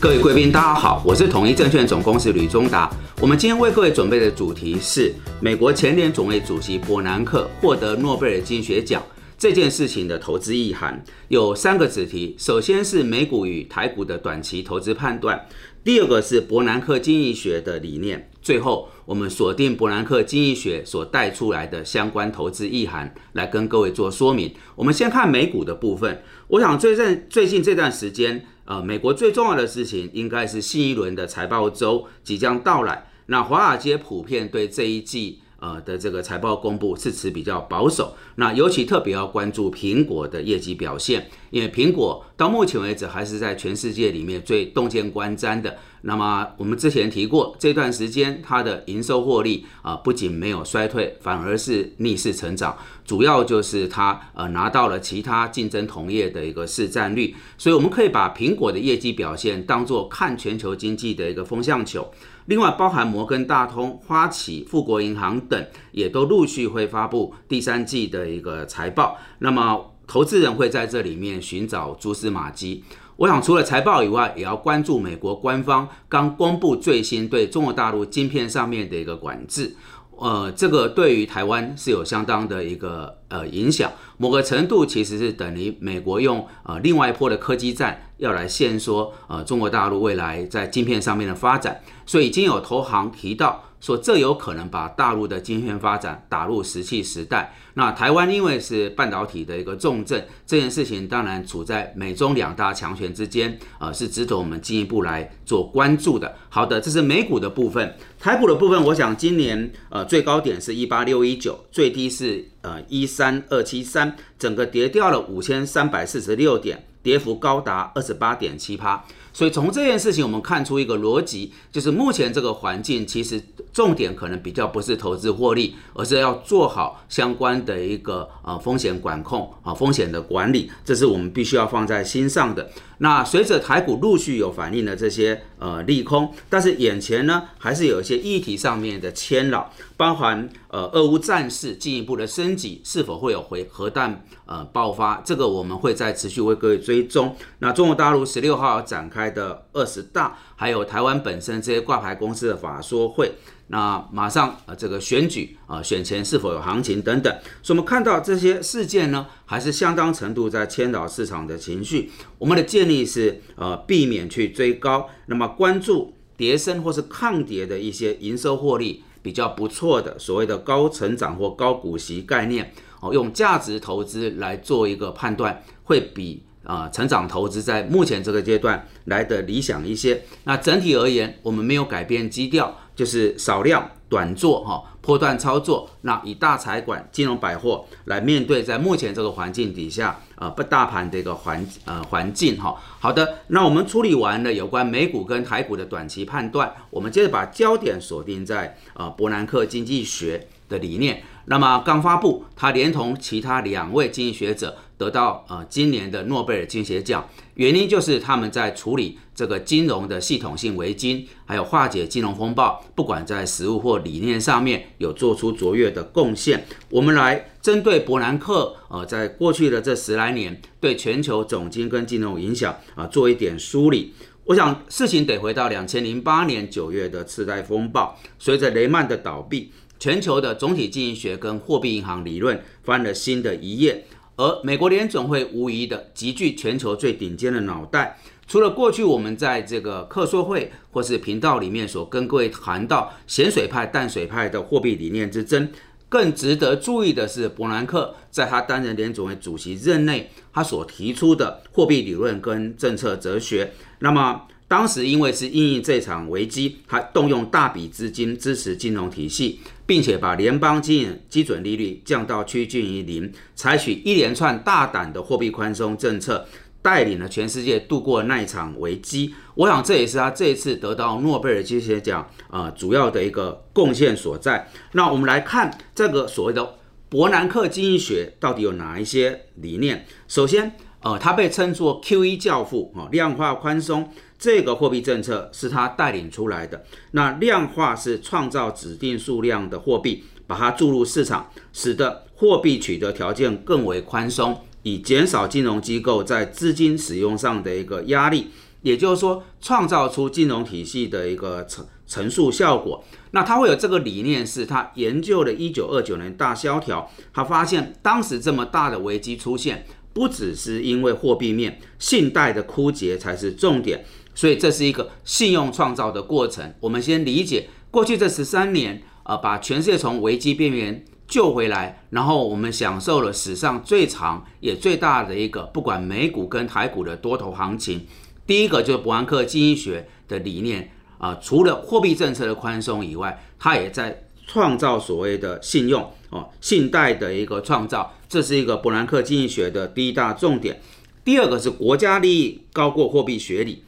各位贵宾，大家好，我是统一证券总公司吕中达。我们今天为各位准备的主题是美国前联总会主席伯南克获得诺贝尔经济学奖这件事情的投资意涵，有三个子题。首先是美股与台股的短期投资判断，第二个是伯南克经济学的理念，最后我们锁定伯南克经济学所带出来的相关投资意涵，来跟各位做说明。我们先看美股的部分，我想最近最近这段时间。呃，美国最重要的事情应该是新一轮的财报周即将到来。那华尔街普遍对这一季呃的这个财报公布是持比较保守。那尤其特别要关注苹果的业绩表现，因为苹果到目前为止还是在全世界里面最洞见观瞻的。那么我们之前提过，这段时间它的营收获利啊，不仅没有衰退，反而是逆势成长。主要就是它呃拿到了其他竞争同业的一个市占率，所以我们可以把苹果的业绩表现当做看全球经济的一个风向球。另外，包含摩根大通、花旗、富国银行等，也都陆续会发布第三季的一个财报。那么投资人会在这里面寻找蛛丝马迹。我想，除了财报以外，也要关注美国官方刚公布最新对中国大陆晶片上面的一个管制。呃，这个对于台湾是有相当的一个呃影响，某个程度其实是等于美国用呃另外一波的科技战要来限缩呃中国大陆未来在晶片上面的发展。所以已经有投行提到。说这有可能把大陆的晶片发展打入石器时代。那台湾因为是半导体的一个重镇，这件事情当然处在美中两大强权之间，呃，是值得我们进一步来做关注的。好的，这是美股的部分，台股的部分，我想今年呃最高点是一八六一九，最低是呃一三二七三，整个跌掉了五千三百四十六点，跌幅高达二十八点七趴。所以从这件事情，我们看出一个逻辑，就是目前这个环境其实重点可能比较不是投资获利，而是要做好相关的一个呃风险管控啊风险的管理，这是我们必须要放在心上的。那随着台股陆续有反映的这些呃利空，但是眼前呢还是有一些议题上面的牵扰，包含呃俄乌战事进一步的升级，是否会有回核弹呃爆发，这个我们会再持续为各位追踪。那中国大陆十六号展开的二十大，还有台湾本身这些挂牌公司的法说会。那马上啊，这个选举啊，选前是否有行情等等，所以我们看到这些事件呢，还是相当程度在牵导市场的情绪。我们的建议是，呃，避免去追高，那么关注跌升或是抗跌的一些营收获利比较不错的所谓的高成长或高股息概念，哦，用价值投资来做一个判断，会比啊成长投资在目前这个阶段来的理想一些。那整体而言，我们没有改变基调。就是少量短做哈，波段操作，那以大财管、金融百货来面对在目前这个环境底下，呃，不大盘的一个环呃环境哈。好的，那我们处理完了有关美股跟台股的短期判断，我们接着把焦点锁定在呃伯南克经济学的理念。那么刚发布，他连同其他两位经济学者。得到呃今年的诺贝尔经济学奖，原因就是他们在处理这个金融的系统性危机，还有化解金融风暴，不管在实务或理念上面有做出卓越的贡献。我们来针对伯南克呃在过去的这十来年对全球总金跟金融影响啊做一点梳理。我想事情得回到两千零八年九月的次贷风暴，随着雷曼的倒闭，全球的总体经济学跟货币银行理论翻了新的一页。而美国联总会无疑的集聚全球最顶尖的脑袋。除了过去我们在这个课说会或是频道里面所跟各位谈到咸水派、淡水派的货币理念之争，更值得注意的是，伯南克在他担任联总会主席任内，他所提出的货币理论跟政策哲学。那么，当时因为是应应这场危机，他动用大笔资金支持金融体系，并且把联邦基基准利率降到趋近于零，采取一连串大胆的货币宽松政策，带领了全世界度过那一场危机。我想这也是他这一次得到诺贝尔经济学奖啊主要的一个贡献所在。那我们来看这个所谓的伯南克经济学到底有哪一些理念？首先，呃，他被称作 Q.E. 教父啊，量化宽松。这个货币政策是他带领出来的。那量化是创造指定数量的货币，把它注入市场，使得货币取得条件更为宽松，以减少金融机构在资金使用上的一个压力，也就是说创造出金融体系的一个乘乘数效果。那他会有这个理念，是他研究了一九二九年大萧条，他发现当时这么大的危机出现，不只是因为货币面信贷的枯竭才是重点，所以这是一个信用创造的过程。我们先理解过去这十三年，呃，把全世界从危机边缘。救回来，然后我们享受了史上最长也最大的一个，不管美股跟台股的多头行情。第一个就是伯南克经济学的理念啊，除了货币政策的宽松以外，它也在创造所谓的信用哦，信贷的一个创造，这是一个伯南克经济学的第一大重点。第二个是国家利益高过货币学理。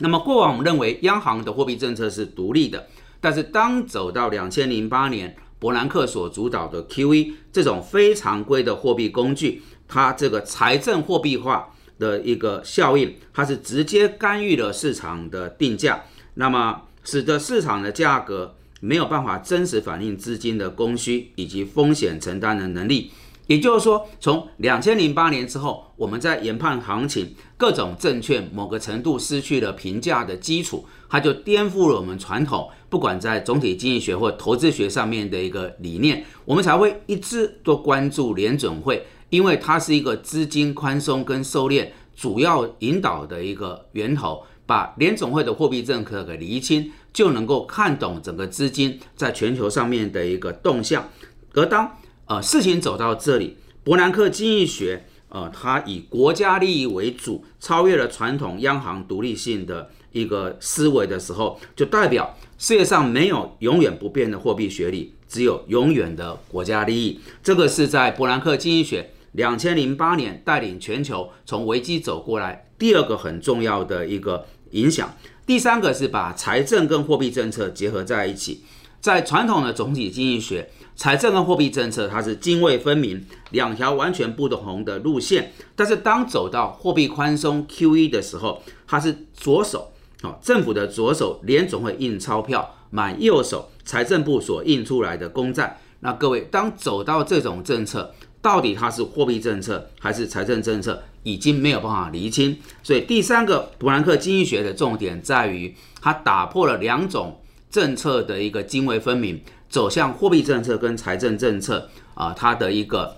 那么过往我们认为央行的货币政策是独立的，但是当走到两千零八年。伯南克所主导的 QE 这种非常规的货币工具，它这个财政货币化的一个效应，它是直接干预了市场的定价，那么使得市场的价格没有办法真实反映资金的供需以及风险承担的能力。也就是说，从两千零八年之后，我们在研判行情，各种证券某个程度失去了评价的基础，它就颠覆了我们传统，不管在总体经济学或投资学上面的一个理念，我们才会一直都关注联准会，因为它是一个资金宽松跟收敛主要引导的一个源头，把联总会的货币政策给厘清，就能够看懂整个资金在全球上面的一个动向，而当。呃，事情走到这里，伯南克经济学，呃，它以国家利益为主，超越了传统央行独立性的一个思维的时候，就代表世界上没有永远不变的货币学理，只有永远的国家利益。这个是在伯南克经济学两千零八年带领全球从危机走过来第二个很重要的一个影响。第三个是把财政跟货币政策结合在一起，在传统的总体经济学。财政跟货币政策，它是泾渭分明，两条完全不同的路线。但是当走到货币宽松 QE 的时候，它是左手哦，政府的左手联总会印钞票，买右手财政部所印出来的公债。那各位，当走到这种政策，到底它是货币政策还是财政政策，已经没有办法厘清。所以第三个普兰克经济学的重点在于，它打破了两种政策的一个泾渭分明。走向货币政策跟财政政策啊，它的一个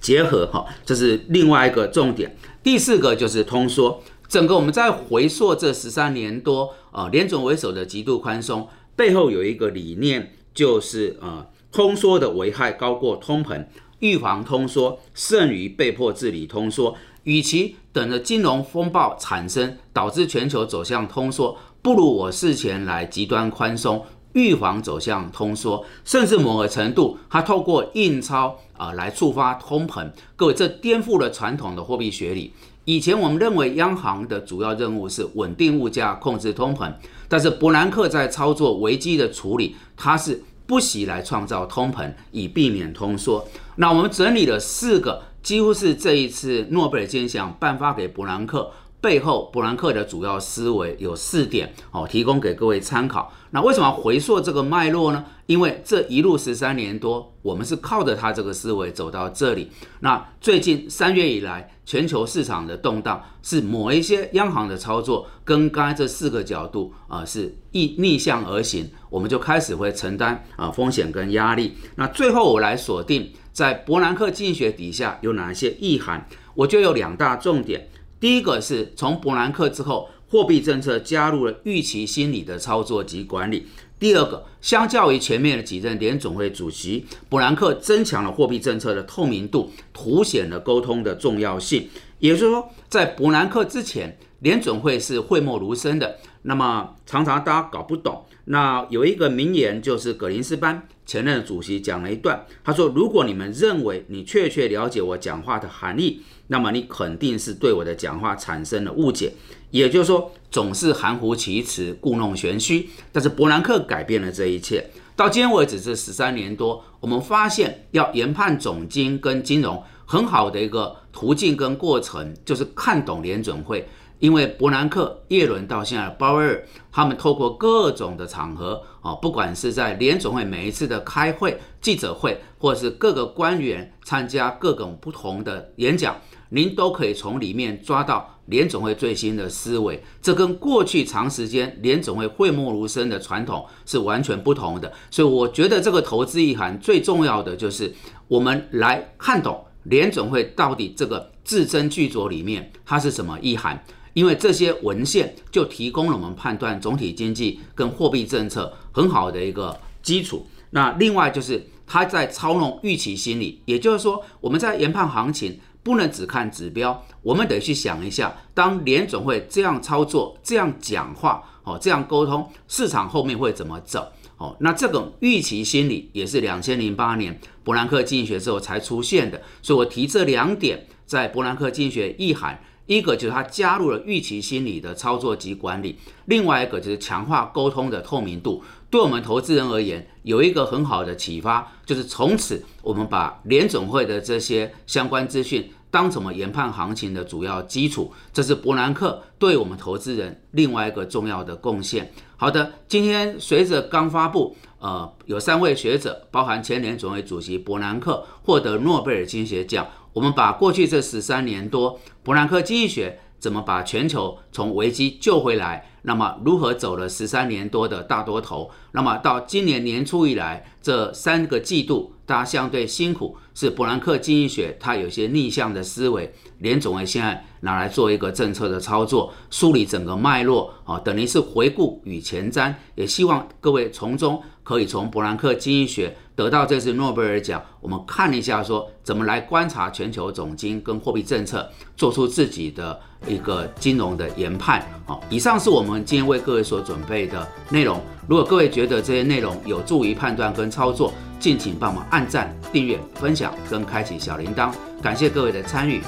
结合哈，这是另外一个重点。第四个就是通缩，整个我们在回溯这十三年多啊，联总为首的极度宽松背后有一个理念，就是呃，通缩的危害高过通膨，预防通缩胜于被迫治理通缩。与其等着金融风暴产生导致全球走向通缩，不如我事前来极端宽松。预防走向通缩，甚至某个程度，它透过印钞啊来触发通膨。各位，这颠覆了传统的货币学理。以前我们认为央行的主要任务是稳定物价、控制通膨，但是伯南克在操作危机的处理，他是不惜来创造通膨，以避免通缩。那我们整理了四个，几乎是这一次诺贝尔金奖颁发给伯南克。背后，伯南克的主要思维有四点哦，提供给各位参考。那为什么回溯这个脉络呢？因为这一路十三年多，我们是靠着他这个思维走到这里。那最近三月以来，全球市场的动荡是某一些央行的操作，跟刚才这四个角度啊是逆逆向而行，我们就开始会承担啊风险跟压力。那最后我来锁定在伯南克经济学底下有哪一些意涵？我就有两大重点。第一个是从伯南克之后，货币政策加入了预期心理的操作及管理。第二个，相较于前面的几任联总会主席，伯南克增强了货币政策的透明度，凸显了沟通的重要性。也就是说，在伯南克之前，联总会是讳莫如深的，那么常常大家搞不懂。那有一个名言，就是葛林斯班前任主席讲了一段，他说：“如果你们认为你确切了解我讲话的含义。”那么你肯定是对我的讲话产生了误解，也就是说总是含糊其辞、故弄玄虚。但是伯南克改变了这一切。到今天为止这十三年多，我们发现要研判总金跟金融很好的一个途径跟过程，就是看懂联准会。因为伯南克、耶伦到现在鲍威尔，他们透过各种的场合啊，不管是在联总会每一次的开会、记者会，或者是各个官员参加各种不同的演讲。您都可以从里面抓到联总会最新的思维。这跟过去长时间联总会讳莫如深的传统是完全不同的。所以我觉得这个投资意涵最重要的就是我们来看懂联总会到底这个字斟句酌里面它是什么意涵。因为这些文献就提供了我们判断总体经济跟货币政策很好的一个基础。那另外就是它在操弄预期心理，也就是说我们在研判行情不能只看指标，我们得去想一下，当联总会这样操作、这样讲话、哦这样沟通，市场后面会怎么走？哦，那这种预期心理也是两千零八年伯南克经济学之后才出现的。所以我提这两点，在伯南克经济学意涵。一个就是它加入了预期心理的操作及管理，另外一个就是强化沟通的透明度。对我们投资人而言，有一个很好的启发，就是从此我们把联总会的这些相关资讯当什么研判行情的主要基础。这是伯南克对我们投资人另外一个重要的贡献。好的，今天随着刚发布，呃，有三位学者，包含前联总会主席伯南克获得诺贝尔经济学奖。我们把过去这十三年多，伯南克经济学怎么把全球从危机救回来？那么如何走了十三年多的大多头？那么到今年年初以来这三个季度，大家相对辛苦，是伯南克经济学它有些逆向的思维，联总会现在拿来做一个政策的操作，梳理整个脉络啊，等于是回顾与前瞻，也希望各位从中可以从伯南克经济学。得到这次诺贝尔奖，我们看一下说怎么来观察全球总金跟货币政策，做出自己的一个金融的研判。好，以上是我们今天为各位所准备的内容。如果各位觉得这些内容有助于判断跟操作，敬请帮忙按赞、订阅、分享跟开启小铃铛。感谢各位的参与，